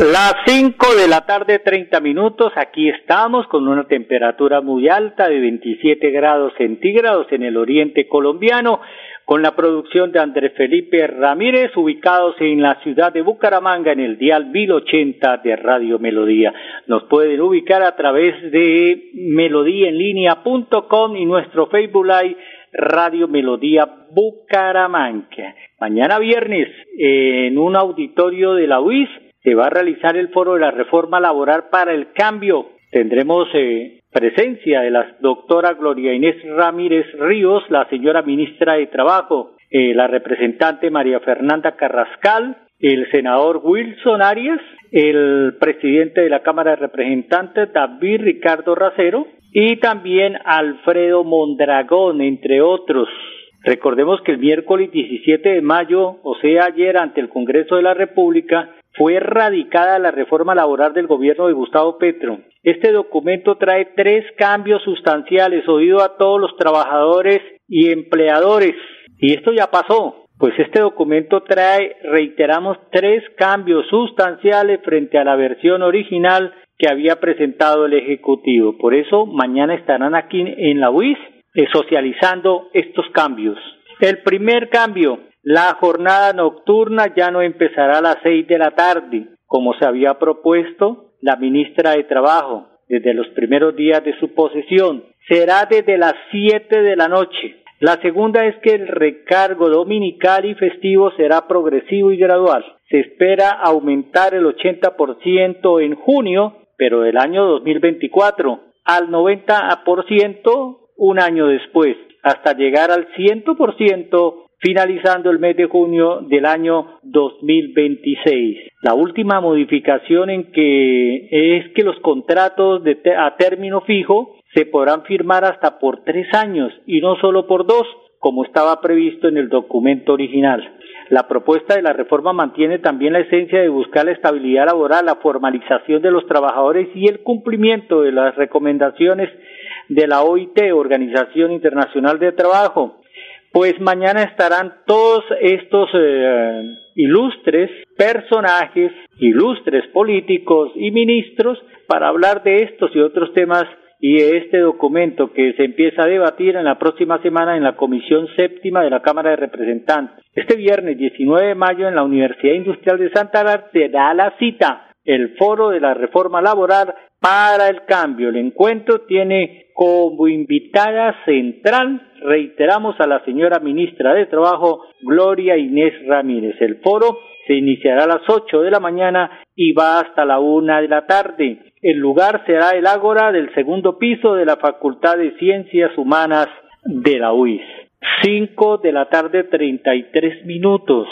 Las 5 de la tarde, 30 minutos. Aquí estamos con una temperatura muy alta de 27 grados centígrados en el oriente colombiano con la producción de Andrés Felipe Ramírez, ubicados en la ciudad de Bucaramanga en el dial 1080 de Radio Melodía. Nos pueden ubicar a través de melodíaenlínea.com y nuestro Facebook Live Radio Melodía Bucaramanga. Mañana viernes, en un auditorio de la UIS, se va a realizar el foro de la reforma laboral para el cambio. Tendremos eh, presencia de la doctora Gloria Inés Ramírez Ríos, la señora ministra de Trabajo, eh, la representante María Fernanda Carrascal, el senador Wilson Arias, el presidente de la Cámara de Representantes David Ricardo Racero y también Alfredo Mondragón, entre otros. Recordemos que el miércoles 17 de mayo, o sea, ayer ante el Congreso de la República, fue erradicada la reforma laboral del gobierno de Gustavo Petro. Este documento trae tres cambios sustanciales oído a todos los trabajadores y empleadores. Y esto ya pasó. Pues este documento trae, reiteramos, tres cambios sustanciales frente a la versión original que había presentado el Ejecutivo. Por eso mañana estarán aquí en la UIS eh, socializando estos cambios. El primer cambio, la jornada nocturna ya no empezará a las seis de la tarde, como se había propuesto la ministra de Trabajo desde los primeros días de su posesión. Será desde las siete de la noche. La segunda es que el recargo dominical y festivo será progresivo y gradual. Se espera aumentar el 80% en junio, pero del año 2024, al 90% un año después, hasta llegar al 100% finalizando el mes de junio del año 2026. La última modificación en que es que los contratos a término fijo se podrán firmar hasta por tres años y no solo por dos, como estaba previsto en el documento original. La propuesta de la reforma mantiene también la esencia de buscar la estabilidad laboral, la formalización de los trabajadores y el cumplimiento de las recomendaciones de la OIT, Organización Internacional de Trabajo, pues mañana estarán todos estos eh, ilustres personajes, ilustres políticos y ministros para hablar de estos y otros temas y de este documento que se empieza a debatir en la próxima semana en la Comisión Séptima de la Cámara de Representantes. Este viernes 19 de mayo en la Universidad Industrial de Santa Marta se da la cita, el foro de la reforma laboral para el cambio. El encuentro tiene como invitada central, reiteramos a la señora ministra de Trabajo, Gloria Inés Ramírez. El foro se iniciará a las ocho de la mañana y va hasta la una de la tarde. El lugar será el ágora del segundo piso de la Facultad de Ciencias Humanas de la UIS. Cinco de la tarde, treinta y tres minutos.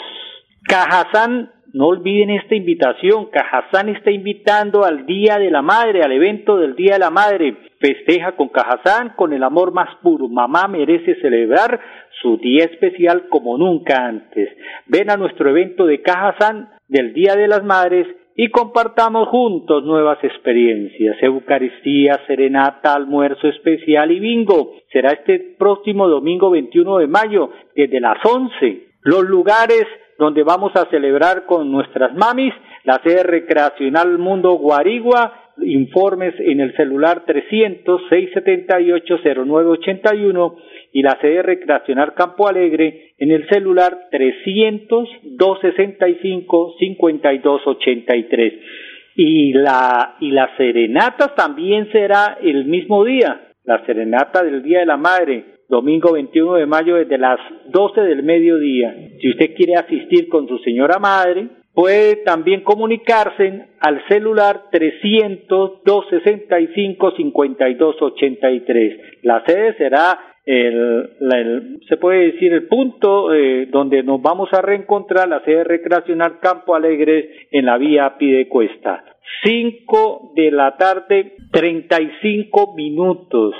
Cajazán no olviden esta invitación. Cajazán está invitando al Día de la Madre, al evento del Día de la Madre. Festeja con Cajazán con el amor más puro. Mamá merece celebrar su día especial como nunca antes. Ven a nuestro evento de Cajazán del Día de las Madres y compartamos juntos nuevas experiencias. Eucaristía, serenata, almuerzo especial y bingo. Será este próximo domingo 21 de mayo desde las 11. Los lugares donde vamos a celebrar con nuestras mamis la sede recreacional Mundo Guarigua, informes en el celular 300 678 0981 y la sede recreacional Campo Alegre en el celular 300 265 5283 y la y la serenata también será el mismo día la serenata del Día de la Madre domingo 21 de mayo desde las 12 del mediodía. Si usted quiere asistir con su señora madre, puede también comunicarse al celular 300-265-5283. La sede será el, se puede decir el punto eh, donde nos vamos a reencontrar, la sede recreacional Campo Alegre en la vía Pidecuesta. 5 de la tarde, 35 minutos.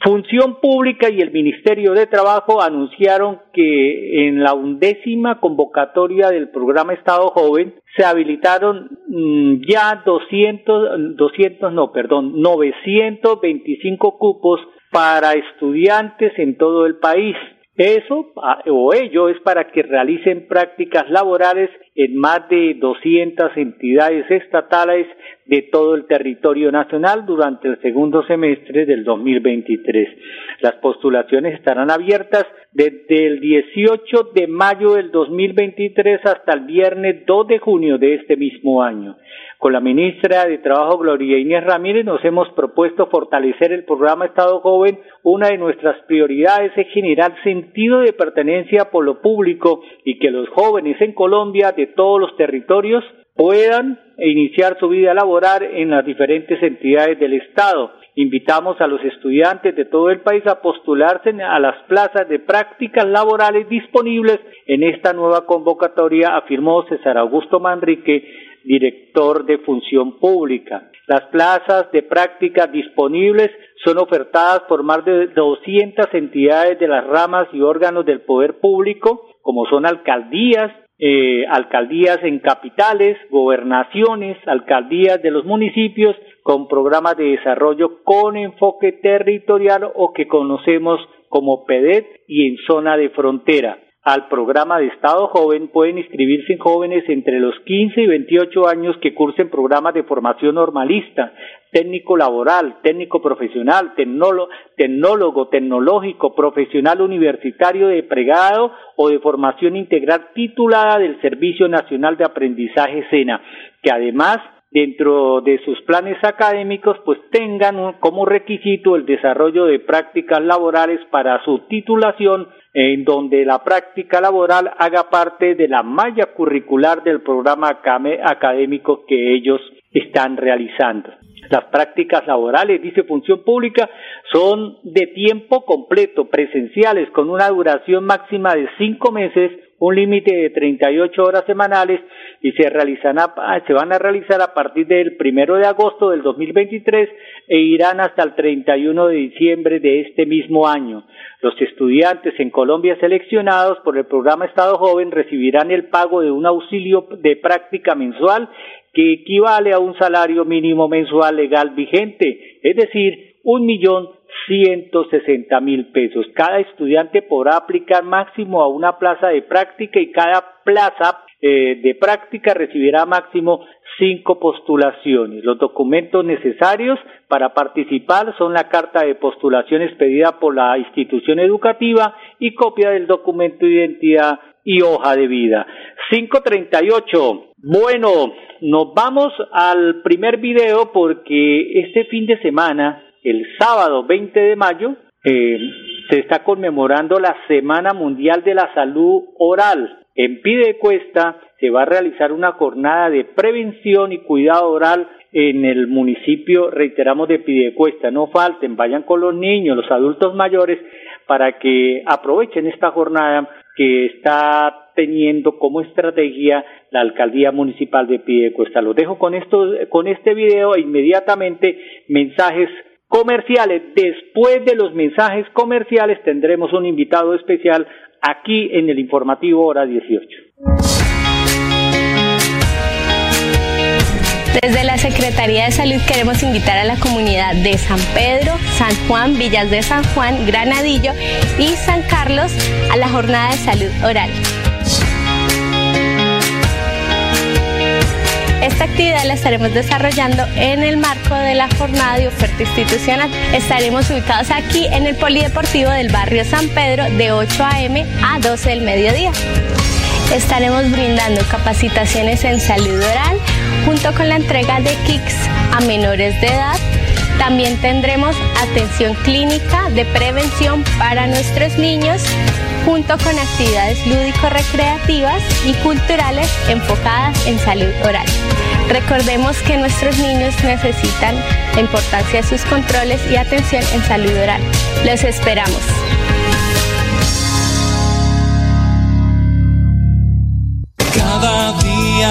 Función Pública y el Ministerio de Trabajo anunciaron que en la undécima convocatoria del programa Estado Joven se habilitaron mm, ya 200, 200, no, perdón, 925 cupos para estudiantes en todo el país. Eso o ello es para que realicen prácticas laborales en más de 200 entidades estatales de todo el territorio nacional durante el segundo semestre del 2023. Las postulaciones estarán abiertas desde el 18 de mayo del 2023 hasta el viernes 2 de junio de este mismo año. Con la ministra de Trabajo, Gloria Inés Ramírez, nos hemos propuesto fortalecer el programa Estado Joven. Una de nuestras prioridades es generar sentido de pertenencia por lo público y que los jóvenes en Colombia de todos los territorios puedan iniciar su vida laboral en las diferentes entidades del Estado. Invitamos a los estudiantes de todo el país a postularse a las plazas de prácticas laborales disponibles en esta nueva convocatoria, afirmó César Augusto Manrique, director de función pública. Las plazas de práctica disponibles son ofertadas por más de 200 entidades de las ramas y órganos del poder público, como son alcaldías, eh, alcaldías en capitales, gobernaciones, alcaldías de los municipios, con programas de desarrollo con enfoque territorial o que conocemos como PEDET y en zona de frontera al programa de Estado Joven pueden inscribirse jóvenes entre los 15 y 28 años que cursen programas de formación normalista, técnico laboral, técnico profesional, tecnólogo, tecnólogo tecnológico, profesional universitario de pregado o de formación integral titulada del Servicio Nacional de Aprendizaje SENA, que además dentro de sus planes académicos pues tengan como requisito el desarrollo de prácticas laborales para su titulación en donde la práctica laboral haga parte de la malla curricular del programa académico que ellos están realizando. Las prácticas laborales, dice Función Pública, son de tiempo completo, presenciales, con una duración máxima de cinco meses, un límite de 38 horas semanales y se, se van a realizar a partir del primero de agosto del 2023 e irán hasta el 31 de diciembre de este mismo año. Los estudiantes en Colombia seleccionados por el programa Estado Joven recibirán el pago de un auxilio de práctica mensual que equivale a un salario mínimo mensual legal vigente, es decir, un millón ciento sesenta mil pesos. Cada estudiante podrá aplicar máximo a una plaza de práctica y cada plaza eh, de práctica recibirá máximo cinco postulaciones. Los documentos necesarios para participar son la carta de postulación expedida por la institución educativa y copia del documento de identidad y hoja de vida. 538. Bueno, nos vamos al primer video porque este fin de semana, el sábado 20 de mayo, eh, se está conmemorando la Semana Mundial de la Salud Oral. En Pidecuesta se va a realizar una jornada de prevención y cuidado oral en el municipio, reiteramos, de Pidecuesta. No falten, vayan con los niños, los adultos mayores, para que aprovechen esta jornada que está teniendo como estrategia la alcaldía municipal de Pidecuesta. Lo dejo con esto, con este video e inmediatamente mensajes comerciales. Después de los mensajes comerciales tendremos un invitado especial aquí en el informativo hora 18. Desde la Secretaría de Salud queremos invitar a la comunidad de San Pedro, San Juan, Villas de San Juan, Granadillo y San Carlos a la jornada de salud oral. Esta actividad la estaremos desarrollando en el marco de la jornada de oferta institucional. Estaremos ubicados aquí en el Polideportivo del barrio San Pedro de 8 a.m. a 12 del mediodía. Estaremos brindando capacitaciones en salud oral junto con la entrega de kits a menores de edad. También tendremos atención clínica de prevención para nuestros niños junto con actividades lúdico-recreativas y culturales enfocadas en salud oral. Recordemos que nuestros niños necesitan la importancia de sus controles y atención en salud oral. Los esperamos.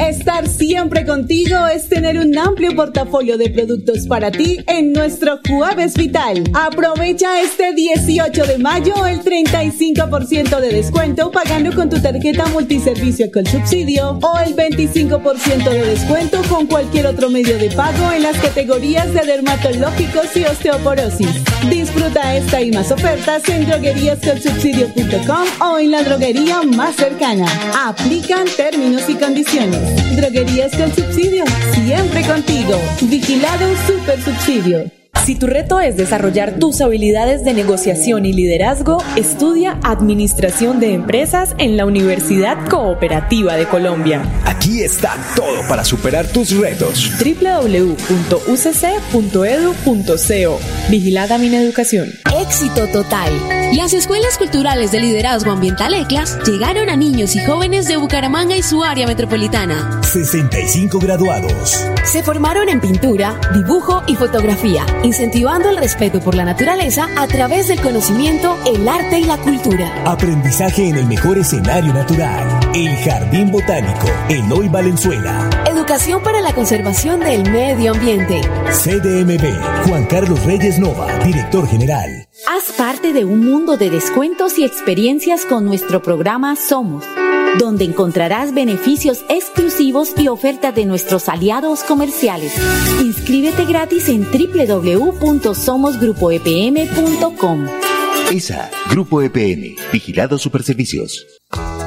Estar siempre contigo es tener un amplio portafolio de productos para ti en nuestro Jueves Vital. Aprovecha este 18 de mayo el 35% de descuento pagando con tu tarjeta multiservicio con subsidio o el 25% de descuento con cualquier otro medio de pago en las categorías de dermatológicos y osteoporosis. Disfruta esta y más ofertas en drogueríascolsubsidio.com o en la droguería más cercana. Aplican términos y condiciones. Droguerías con subsidio, siempre contigo. Vigilado Super Subsidio. Si tu reto es desarrollar tus habilidades de negociación y liderazgo, estudia Administración de Empresas en la Universidad Cooperativa de Colombia. Aquí está todo para superar tus retos. www.ucc.edu.co Vigilada Mineducación. Éxito total. Las escuelas culturales de liderazgo ambiental ECLAS llegaron a niños y jóvenes de Bucaramanga y su área metropolitana. 65 graduados. Se formaron en pintura, dibujo y fotografía, incentivando el respeto por la naturaleza a través del conocimiento, el arte y la cultura. Aprendizaje en el mejor escenario natural. El Jardín Botánico, Eloy Valenzuela. Educación para la conservación del medio ambiente. CDMB, Juan Carlos Reyes Nova, director general. Haz de un mundo de descuentos y experiencias con nuestro programa Somos, donde encontrarás beneficios exclusivos y ofertas de nuestros aliados comerciales. Inscríbete gratis en www.somosgrupoepm.com. ESA, Grupo EPM, Vigilado Superservicios.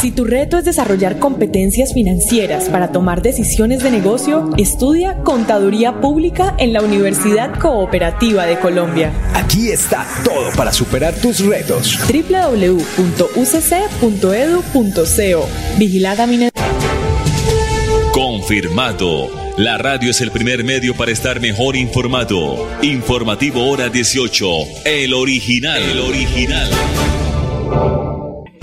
Si tu reto es desarrollar competencias financieras para tomar decisiones de negocio, estudia Contaduría Pública en la Universidad Cooperativa de Colombia. Aquí está todo para superar tus retos. www.ucc.edu.co Vigilada Minería. Confirmado. La radio es el primer medio para estar mejor informado. Informativo Hora 18. El original. El original.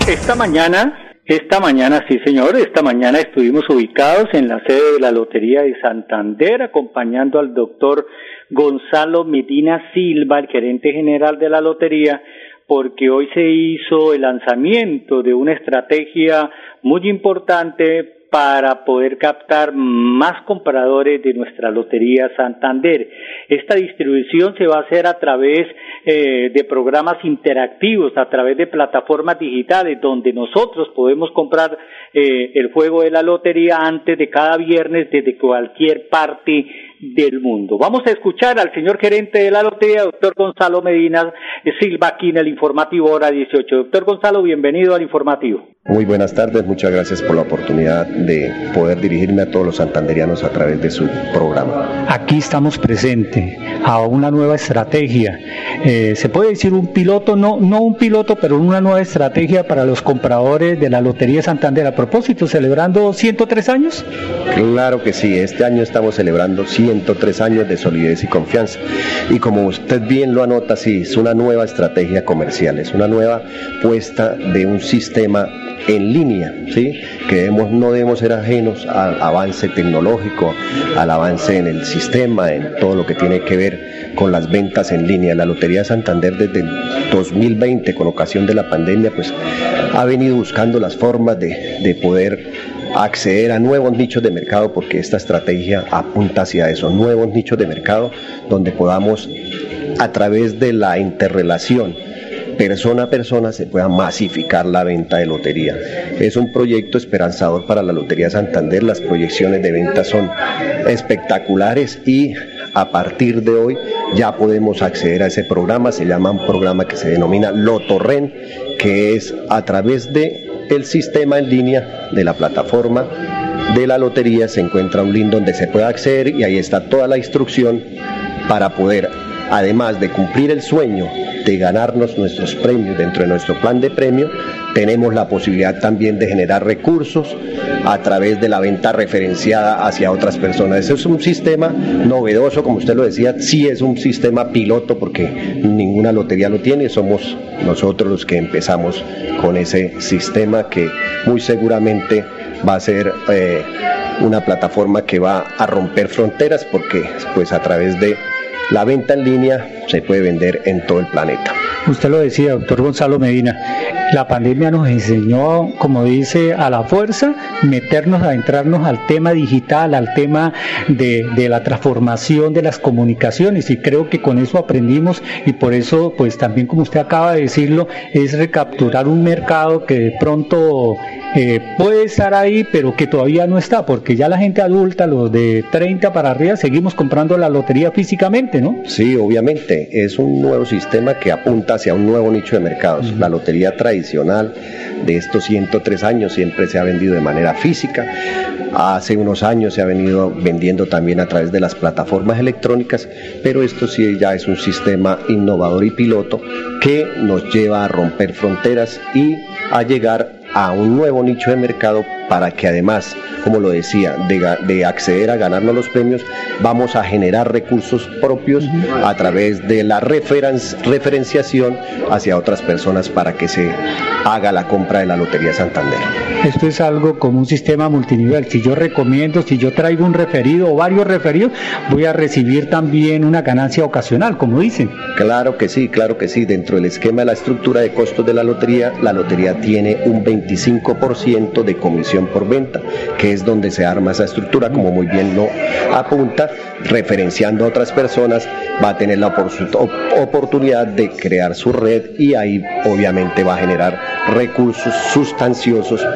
Esta mañana esta mañana, sí señor, esta mañana estuvimos ubicados en la sede de la Lotería de Santander acompañando al doctor Gonzalo Medina Silva, el gerente general de la Lotería, porque hoy se hizo el lanzamiento de una estrategia muy importante para poder captar más compradores de nuestra Lotería Santander. Esta distribución se va a hacer a través eh, de programas interactivos, a través de plataformas digitales, donde nosotros podemos comprar eh, el juego de la lotería antes de cada viernes desde cualquier parte del mundo. Vamos a escuchar al señor gerente de la lotería, doctor Gonzalo Medina Silva, aquí en el informativo hora 18. Doctor Gonzalo, bienvenido al informativo. Muy buenas tardes, muchas gracias por la oportunidad de poder dirigirme a todos los santanderianos a través de su programa. Aquí estamos presentes a una nueva estrategia. Eh, se puede decir un piloto, no, no un piloto, pero una nueva estrategia para los compradores de la Lotería Santander. A propósito, celebrando 103 años. Claro que sí, este año estamos celebrando 103 103 años de solidez y confianza. Y como usted bien lo anota, sí, es una nueva estrategia comercial, es una nueva puesta de un sistema en línea, ¿sí? que no debemos ser ajenos al avance tecnológico, al avance en el sistema, en todo lo que tiene que ver con las ventas en línea. La Lotería de Santander desde el 2020, con ocasión de la pandemia, pues ha venido buscando las formas de, de poder acceder a nuevos nichos de mercado porque esta estrategia apunta hacia eso, nuevos nichos de mercado donde podamos a través de la interrelación persona a persona se pueda masificar la venta de lotería. Es un proyecto esperanzador para la Lotería Santander, las proyecciones de venta son espectaculares y a partir de hoy ya podemos acceder a ese programa, se llama un programa que se denomina Lotorren, que es a través de el sistema en línea de la plataforma de la lotería. Se encuentra un link donde se puede acceder y ahí está toda la instrucción para poder, además de cumplir el sueño de ganarnos nuestros premios dentro de nuestro plan de premio, tenemos la posibilidad también de generar recursos a través de la venta referenciada hacia otras personas. Ese es un sistema novedoso, como usted lo decía, sí es un sistema piloto porque ninguna lotería lo tiene, somos nosotros los que empezamos con ese sistema que muy seguramente va a ser eh, una plataforma que va a romper fronteras porque pues a través de la venta en línea se puede vender en todo el planeta. Usted lo decía, doctor Gonzalo Medina, la pandemia nos enseñó, como dice, a la fuerza, meternos, adentrarnos al tema digital, al tema de, de, la transformación de las comunicaciones y creo que con eso aprendimos y por eso, pues también como usted acaba de decirlo, es recapturar un mercado que de pronto eh, puede estar ahí, pero que todavía no está, porque ya la gente adulta, los de 30 para arriba, seguimos comprando la lotería físicamente, ¿no? Sí, obviamente, es un nuevo sistema que apunta hacia un nuevo nicho de mercados. La lotería tradicional de estos 103 años siempre se ha vendido de manera física. Hace unos años se ha venido vendiendo también a través de las plataformas electrónicas, pero esto sí ya es un sistema innovador y piloto que nos lleva a romper fronteras y a llegar a un nuevo nicho de mercado para que además, como lo decía, de, acceder a ganarnos los premios, vamos a generar recursos propios a través de la referenciación hacia otras personas para que se haga la compra de la Lotería Santander. Esto es algo como un sistema multinivel. Si yo recomiendo, si yo traigo un referido o varios referidos, voy a recibir también una ganancia ocasional, como dicen. Claro que sí, claro que sí. Dentro del esquema de la estructura de costos de la lotería, la lotería tiene un 25% de comisión por venta, que es donde se arma esa estructura, como muy bien lo apunta, referenciando a otras personas, va a tener la oportunidad de crear su red y ahí obviamente va a generar recursos sustanciosos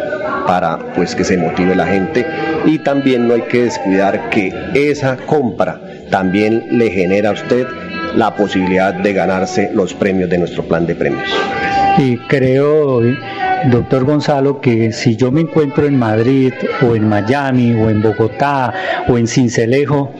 para pues que se motive la gente y también no hay que descuidar que esa compra también le genera a usted la posibilidad de ganarse los premios de nuestro plan de premios. Y creo doctor Gonzalo, que si yo me encuentro en Madrid o en Miami o en Bogotá o en Cincelejo,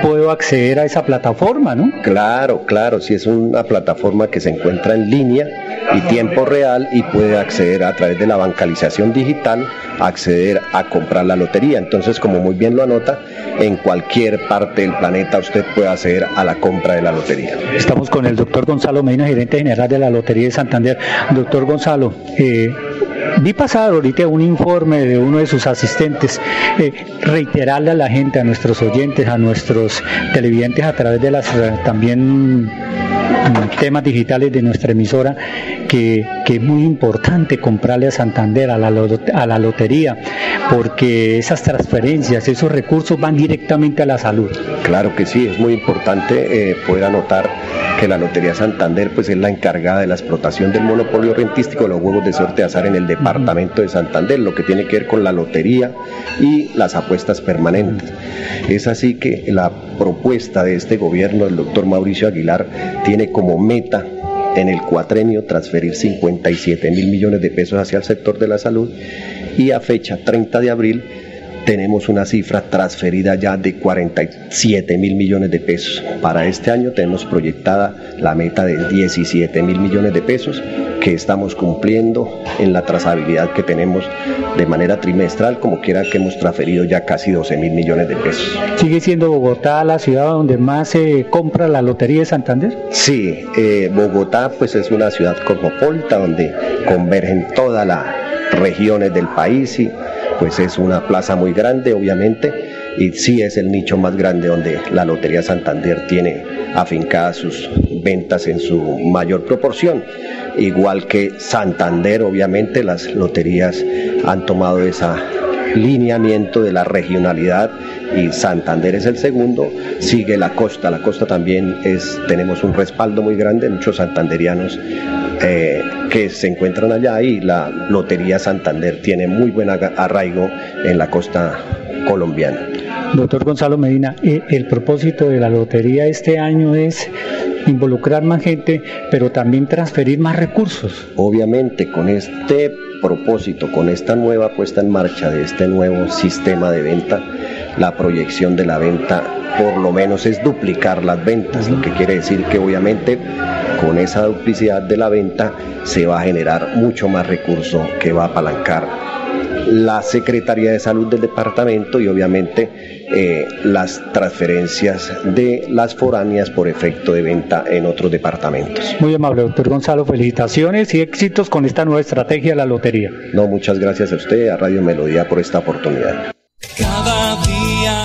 puedo acceder a esa plataforma, ¿no? Claro, claro, si es una plataforma que se encuentra en línea y tiempo real y puede acceder a través de la bancalización digital, acceder a comprar la lotería. Entonces, como muy bien lo anota, en cualquier parte del planeta usted puede acceder a la compra de la lotería. Estamos con el doctor Gonzalo Medina, gerente general de la Lotería de Santander. Doctor Gonzalo, eh, Vi pasar ahorita un informe de uno de sus asistentes, eh, reiterarle a la gente, a nuestros oyentes, a nuestros televidentes a través de las eh, también mm, temas digitales de nuestra emisora que, es muy importante comprarle a Santander, a la, a la lotería, porque esas transferencias, esos recursos van directamente a la salud. Claro que sí, es muy importante eh, poder anotar que la Lotería Santander pues es la encargada de la explotación del monopolio rentístico de los juegos de suerte de azar en el departamento de Santander, lo que tiene que ver con la lotería y las apuestas permanentes. Es así que la propuesta de este gobierno del doctor Mauricio Aguilar tiene como meta en el cuatrenio transferir 57 mil millones de pesos hacia el sector de la salud y a fecha 30 de abril tenemos una cifra transferida ya de 47 mil millones de pesos. Para este año tenemos proyectada la meta de 17 mil millones de pesos que estamos cumpliendo en la trazabilidad que tenemos de manera trimestral, como quiera que hemos transferido ya casi 12 mil millones de pesos. ¿Sigue siendo Bogotá la ciudad donde más se compra la Lotería de Santander? Sí, eh, Bogotá pues es una ciudad cosmopolita donde convergen todas las regiones del país y pues es una plaza muy grande obviamente y sí es el nicho más grande donde la Lotería Santander tiene afincadas sus ventas en su mayor proporción. Igual que Santander, obviamente las loterías han tomado ese lineamiento de la regionalidad y Santander es el segundo, sigue la costa, la costa también es, tenemos un respaldo muy grande, muchos santanderianos eh, que se encuentran allá y la Lotería Santander tiene muy buen arraigo en la costa colombiana. Doctor Gonzalo Medina, eh, el propósito de la lotería este año es involucrar más gente, pero también transferir más recursos. Obviamente, con este propósito, con esta nueva puesta en marcha de este nuevo sistema de venta, la proyección de la venta por lo menos es duplicar las ventas, lo que quiere decir que obviamente con esa duplicidad de la venta se va a generar mucho más recurso que va a apalancar la Secretaría de Salud del departamento y obviamente eh, las transferencias de las foráneas por efecto de venta en otros departamentos. Muy amable, doctor Gonzalo, felicitaciones y éxitos con esta nueva estrategia de la lotería. No, muchas gracias a usted, a Radio Melodía, por esta oportunidad. Cada día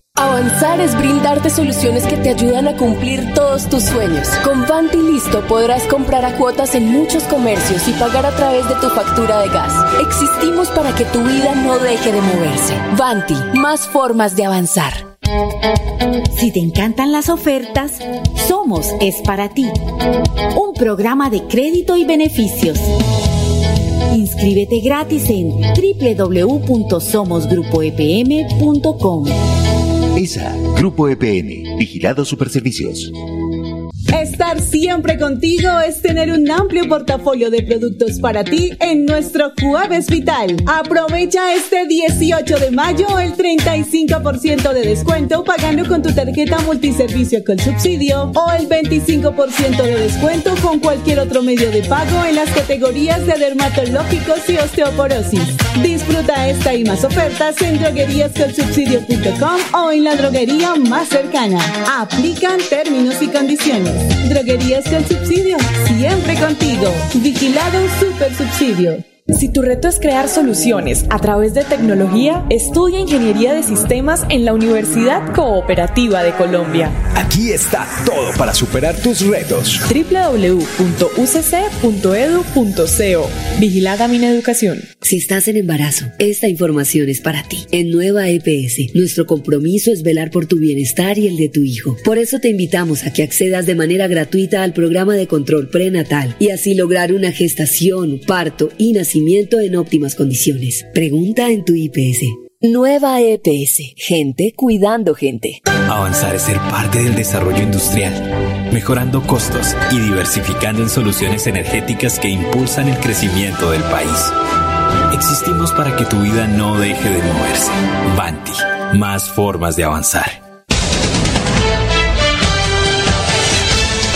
Avanzar es brindarte soluciones que te ayudan a cumplir todos tus sueños. Con Vanti Listo podrás comprar a cuotas en muchos comercios y pagar a través de tu factura de gas. Existimos para que tu vida no deje de moverse. Vanti, más formas de avanzar. Si te encantan las ofertas, Somos es para ti. Un programa de crédito y beneficios. Inscríbete gratis en www.somosgrupoepm.com. Grupo EPN, Vigilado Superservicios. Estar siempre contigo es tener un amplio portafolio de productos para ti en nuestro Jueves Vital. Aprovecha este 18 de mayo el 35% de descuento pagando con tu tarjeta multiservicio con subsidio o el 25% de descuento con cualquier otro medio de pago en las categorías de dermatológicos y osteoporosis. Disfruta esta y más ofertas en drogueríascolsubsidio.com o en la droguería más cercana. Aplican términos y condiciones. Droguerías con subsidio, siempre contigo. Vigilado Super Subsidio. Si tu reto es crear soluciones a través de tecnología, estudia Ingeniería de Sistemas en la Universidad Cooperativa de Colombia. Aquí está todo para superar tus retos. www.ucc.edu.co Vigilada mi educación. Si estás en embarazo, esta información es para ti. En Nueva EPS, nuestro compromiso es velar por tu bienestar y el de tu hijo. Por eso te invitamos a que accedas de manera gratuita al programa de control prenatal y así lograr una gestación, parto y nacimiento en óptimas condiciones. Pregunta en tu IPS. Nueva EPS. Gente cuidando gente. Avanzar es ser parte del desarrollo industrial, mejorando costos y diversificando en soluciones energéticas que impulsan el crecimiento del país. Existimos para que tu vida no deje de moverse. Banti, más formas de avanzar.